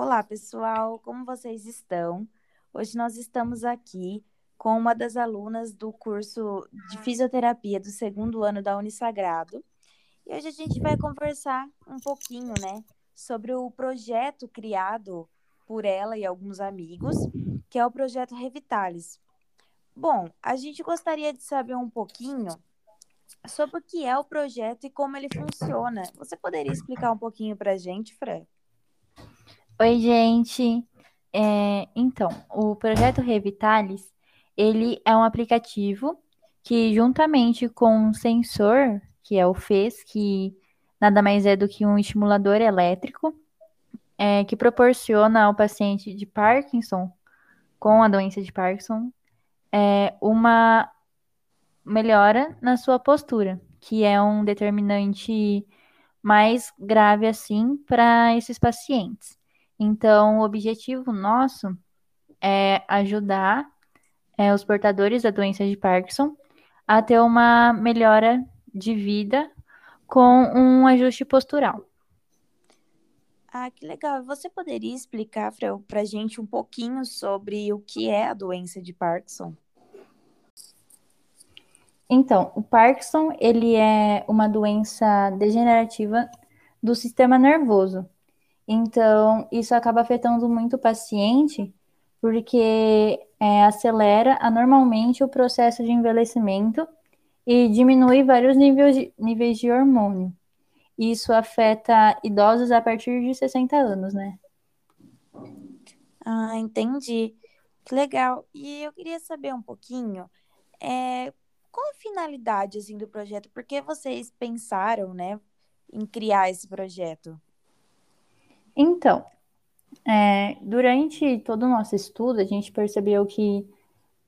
Olá, pessoal, como vocês estão? Hoje nós estamos aqui com uma das alunas do curso de fisioterapia do segundo ano da Unisagrado. E hoje a gente vai conversar um pouquinho, né, sobre o projeto criado por ela e alguns amigos, que é o projeto Revitalis. Bom, a gente gostaria de saber um pouquinho sobre o que é o projeto e como ele funciona. Você poderia explicar um pouquinho para a gente, Fran? Oi, gente. É, então, o projeto Revitalis, ele é um aplicativo que, juntamente com um sensor, que é o FES, que nada mais é do que um estimulador elétrico, é, que proporciona ao paciente de Parkinson, com a doença de Parkinson, é, uma melhora na sua postura, que é um determinante mais grave assim para esses pacientes. Então, o objetivo nosso é ajudar é, os portadores da doença de Parkinson a ter uma melhora de vida com um ajuste postural. Ah, que legal. Você poderia explicar para a gente um pouquinho sobre o que é a doença de Parkinson? Então, o Parkinson, ele é uma doença degenerativa do sistema nervoso. Então, isso acaba afetando muito o paciente, porque é, acelera anormalmente o processo de envelhecimento e diminui vários níveis de, níveis de hormônio. Isso afeta idosos a partir de 60 anos, né? Ah, entendi. Que legal. E eu queria saber um pouquinho, é, qual a finalidade assim do projeto? Por que vocês pensaram, né, em criar esse projeto? Então, é, durante todo o nosso estudo, a gente percebeu que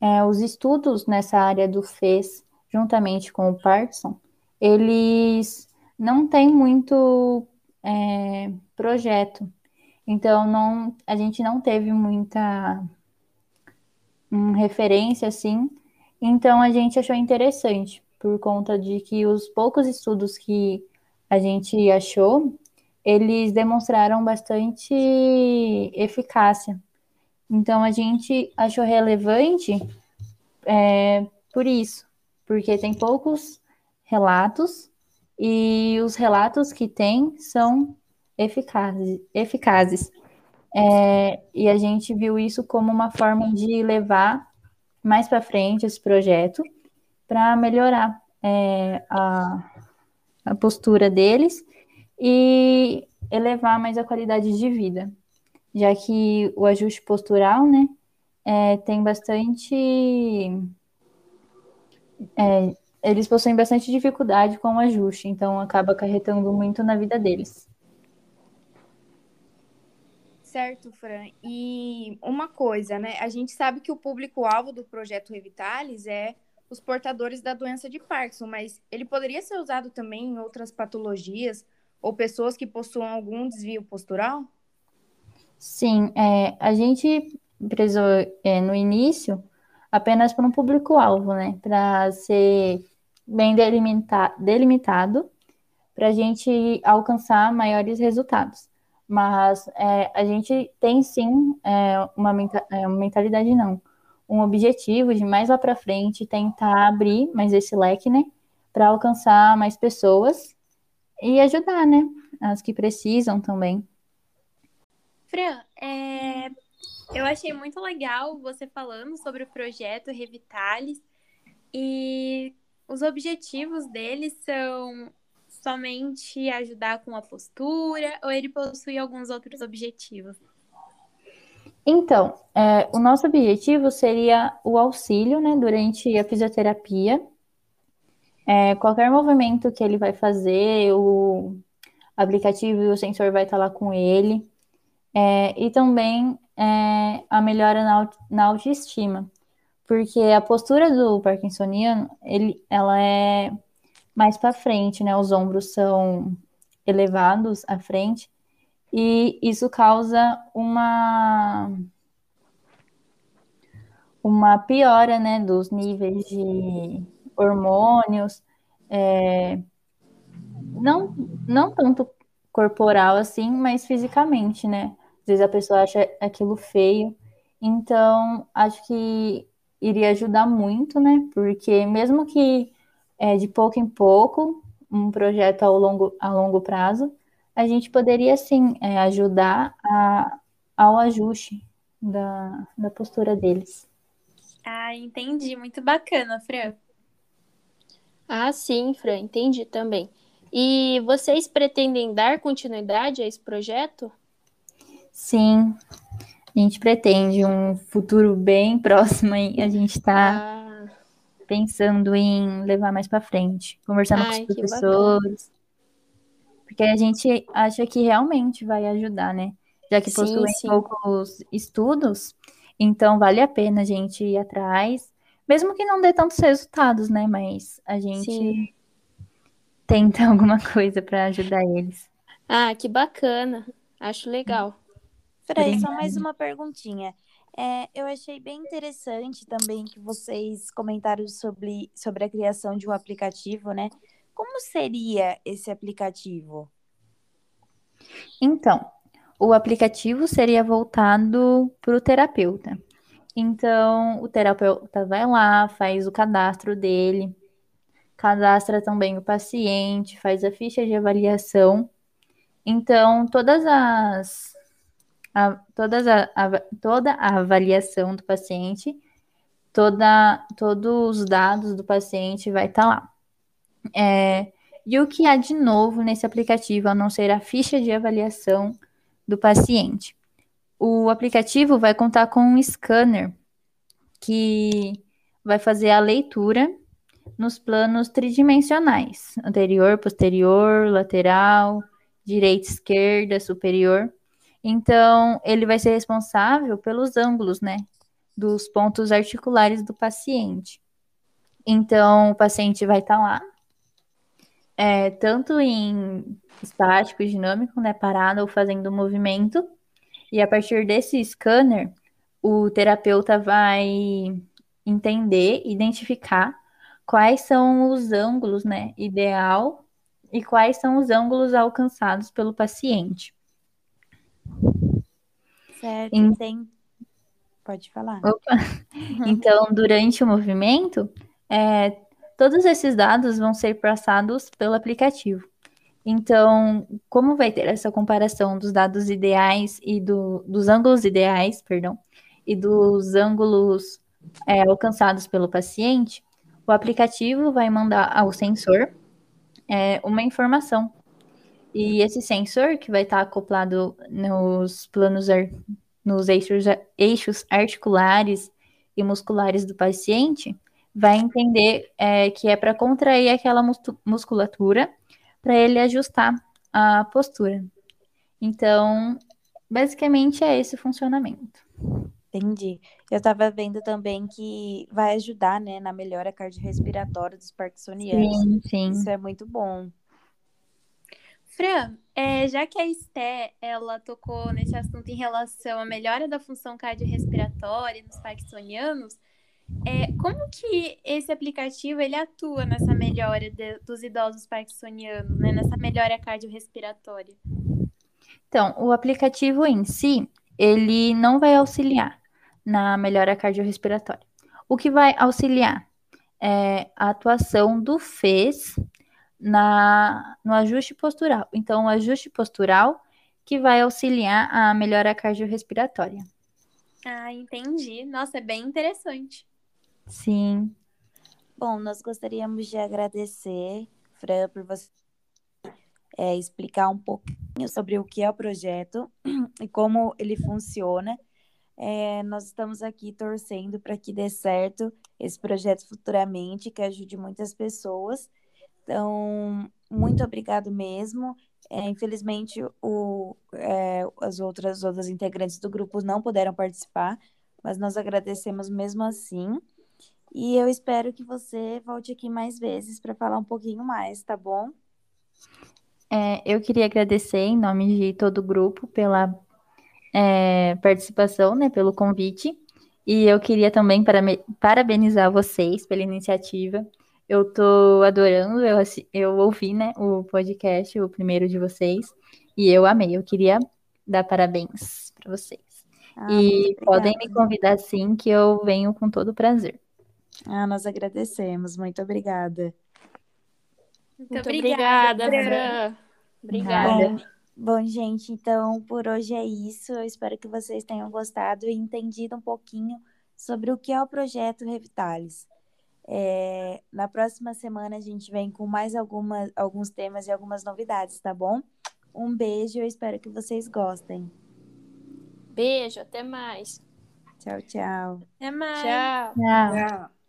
é, os estudos nessa área do FES, juntamente com o Parkinson, eles não têm muito é, projeto. Então, não, a gente não teve muita um, referência assim então a gente achou interessante, por conta de que os poucos estudos que a gente achou, eles demonstraram bastante eficácia. Então a gente achou relevante é, por isso, porque tem poucos relatos e os relatos que tem são eficazes. eficazes. É, e a gente viu isso como uma forma de levar mais para frente esse projeto para melhorar é, a, a postura deles e elevar mais a qualidade de vida, já que o ajuste postural, né, é, tem bastante. É, eles possuem bastante dificuldade com o ajuste, então acaba acarretando muito na vida deles. Certo, Fran. E uma coisa, né? A gente sabe que o público-alvo do projeto Revitalis é os portadores da doença de Parkinson, mas ele poderia ser usado também em outras patologias ou pessoas que possuam algum desvio postural? Sim, é, a gente prezou é, no início apenas para um público-alvo, né? Para ser bem delimita delimitado, para a gente alcançar maiores resultados. Mas é, a gente tem sim é, uma, é, uma mentalidade, não, um objetivo de mais lá para frente tentar abrir mais esse leque, né, para alcançar mais pessoas e ajudar, né, as que precisam também. Fran, é, eu achei muito legal você falando sobre o projeto Revitalis e os objetivos deles são somente ajudar com a postura ou ele possui alguns outros objetivos? Então, é, o nosso objetivo seria o auxílio, né, durante a fisioterapia. É, qualquer movimento que ele vai fazer, o aplicativo e o sensor vai estar lá com ele. É, e também é, a melhora na, na autoestima, porque a postura do parkinsoniano, ele, ela é mais para frente, né? Os ombros são elevados à frente e isso causa uma uma piora, né, dos níveis de hormônios, é, não não tanto corporal assim, mas fisicamente, né? Às vezes a pessoa acha aquilo feio. Então, acho que iria ajudar muito, né? Porque mesmo que é, de pouco em pouco, um projeto ao longo, a longo prazo, a gente poderia sim é, ajudar a, ao ajuste da, da postura deles. Ah, entendi. Muito bacana, Fran. Ah, sim, Fran, entendi também. E vocês pretendem dar continuidade a esse projeto? Sim, a gente pretende um futuro bem próximo e a gente está ah. pensando em levar mais para frente, conversando Ai, com os professores. Porque a gente acha que realmente vai ajudar, né? Já que possuem poucos estudos, então vale a pena a gente ir atrás, mesmo que não dê tantos resultados, né? Mas a gente sim. tenta alguma coisa para ajudar eles. Ah, que bacana. Acho legal. Frei, só mais uma perguntinha. É, eu achei bem interessante também que vocês comentaram sobre, sobre a criação de um aplicativo, né? Como seria esse aplicativo? Então, o aplicativo seria voltado para o terapeuta. Então, o terapeuta vai lá, faz o cadastro dele, cadastra também o paciente, faz a ficha de avaliação. Então, todas as a, todas a, a, toda a avaliação do paciente, toda, todos os dados do paciente vai estar tá lá. É, e o que há de novo nesse aplicativo, a não ser a ficha de avaliação do paciente? O aplicativo vai contar com um scanner que vai fazer a leitura nos planos tridimensionais, anterior, posterior, lateral, direita, esquerda, superior. Então, ele vai ser responsável pelos ângulos, né, dos pontos articulares do paciente. Então, o paciente vai estar tá lá, é, tanto em estático, dinâmico, né, parado ou fazendo movimento. E a partir desse scanner, o terapeuta vai entender, identificar quais são os ângulos, né, ideal e quais são os ângulos alcançados pelo paciente. Certo, em... tem... Pode falar. Opa. Então, durante o movimento, é, todos esses dados vão ser passados pelo aplicativo. Então, como vai ter essa comparação dos dados ideais e do, dos ângulos ideais, perdão, e dos ângulos é, alcançados pelo paciente, o aplicativo vai mandar ao sensor é, uma informação. E esse sensor, que vai estar acoplado nos planos, nos eixos, eixos articulares e musculares do paciente, vai entender é, que é para contrair aquela musculatura para ele ajustar a postura. Então, basicamente é esse o funcionamento. Entendi. Eu estava vendo também que vai ajudar, né, na melhora cardiorrespiratória dos parkinsonianos. Sim, sim. Isso é muito bom. Fran, é, já que a Esté, ela tocou nesse assunto em relação à melhora da função cardiorrespiratória nos parkinsonianos, é, como que esse aplicativo ele atua nessa melhora de, dos idosos parkinsonianos, né, nessa melhora cardiorrespiratória? Então, o aplicativo em si, ele não vai auxiliar na melhora cardiorrespiratória. O que vai auxiliar é a atuação do FES na, no ajuste postural. Então, o ajuste postural que vai auxiliar a melhora cardiorrespiratória. Ah, entendi. Nossa, é bem interessante. Sim. Bom, nós gostaríamos de agradecer, Fran, por você é, explicar um pouquinho sobre o que é o projeto e como ele funciona. É, nós estamos aqui torcendo para que dê certo esse projeto futuramente, que ajude muitas pessoas então, muito obrigado mesmo. É, infelizmente, o, é, as outras, outras integrantes do grupo não puderam participar, mas nós agradecemos mesmo assim. E eu espero que você volte aqui mais vezes para falar um pouquinho mais, tá bom? É, eu queria agradecer em nome de todo o grupo pela é, participação, né, pelo convite. E eu queria também parabenizar vocês pela iniciativa. Eu tô adorando, eu, eu ouvi, né, o podcast, o primeiro de vocês, e eu amei. Eu queria dar parabéns para vocês. Ah, e podem me convidar sim, que eu venho com todo prazer. Ah, nós agradecemos. Muito obrigada. Muito, Muito obrigada, obrigada, Fran. Obrigada. Bom, bom, gente, então por hoje é isso. Eu espero que vocês tenham gostado e entendido um pouquinho sobre o que é o projeto Revitalis. É, na próxima semana a gente vem com mais algumas, alguns temas e algumas novidades, tá bom? Um beijo, eu espero que vocês gostem. Beijo, até mais. Tchau, tchau. Até mais. Tchau. Tchau. Tchau.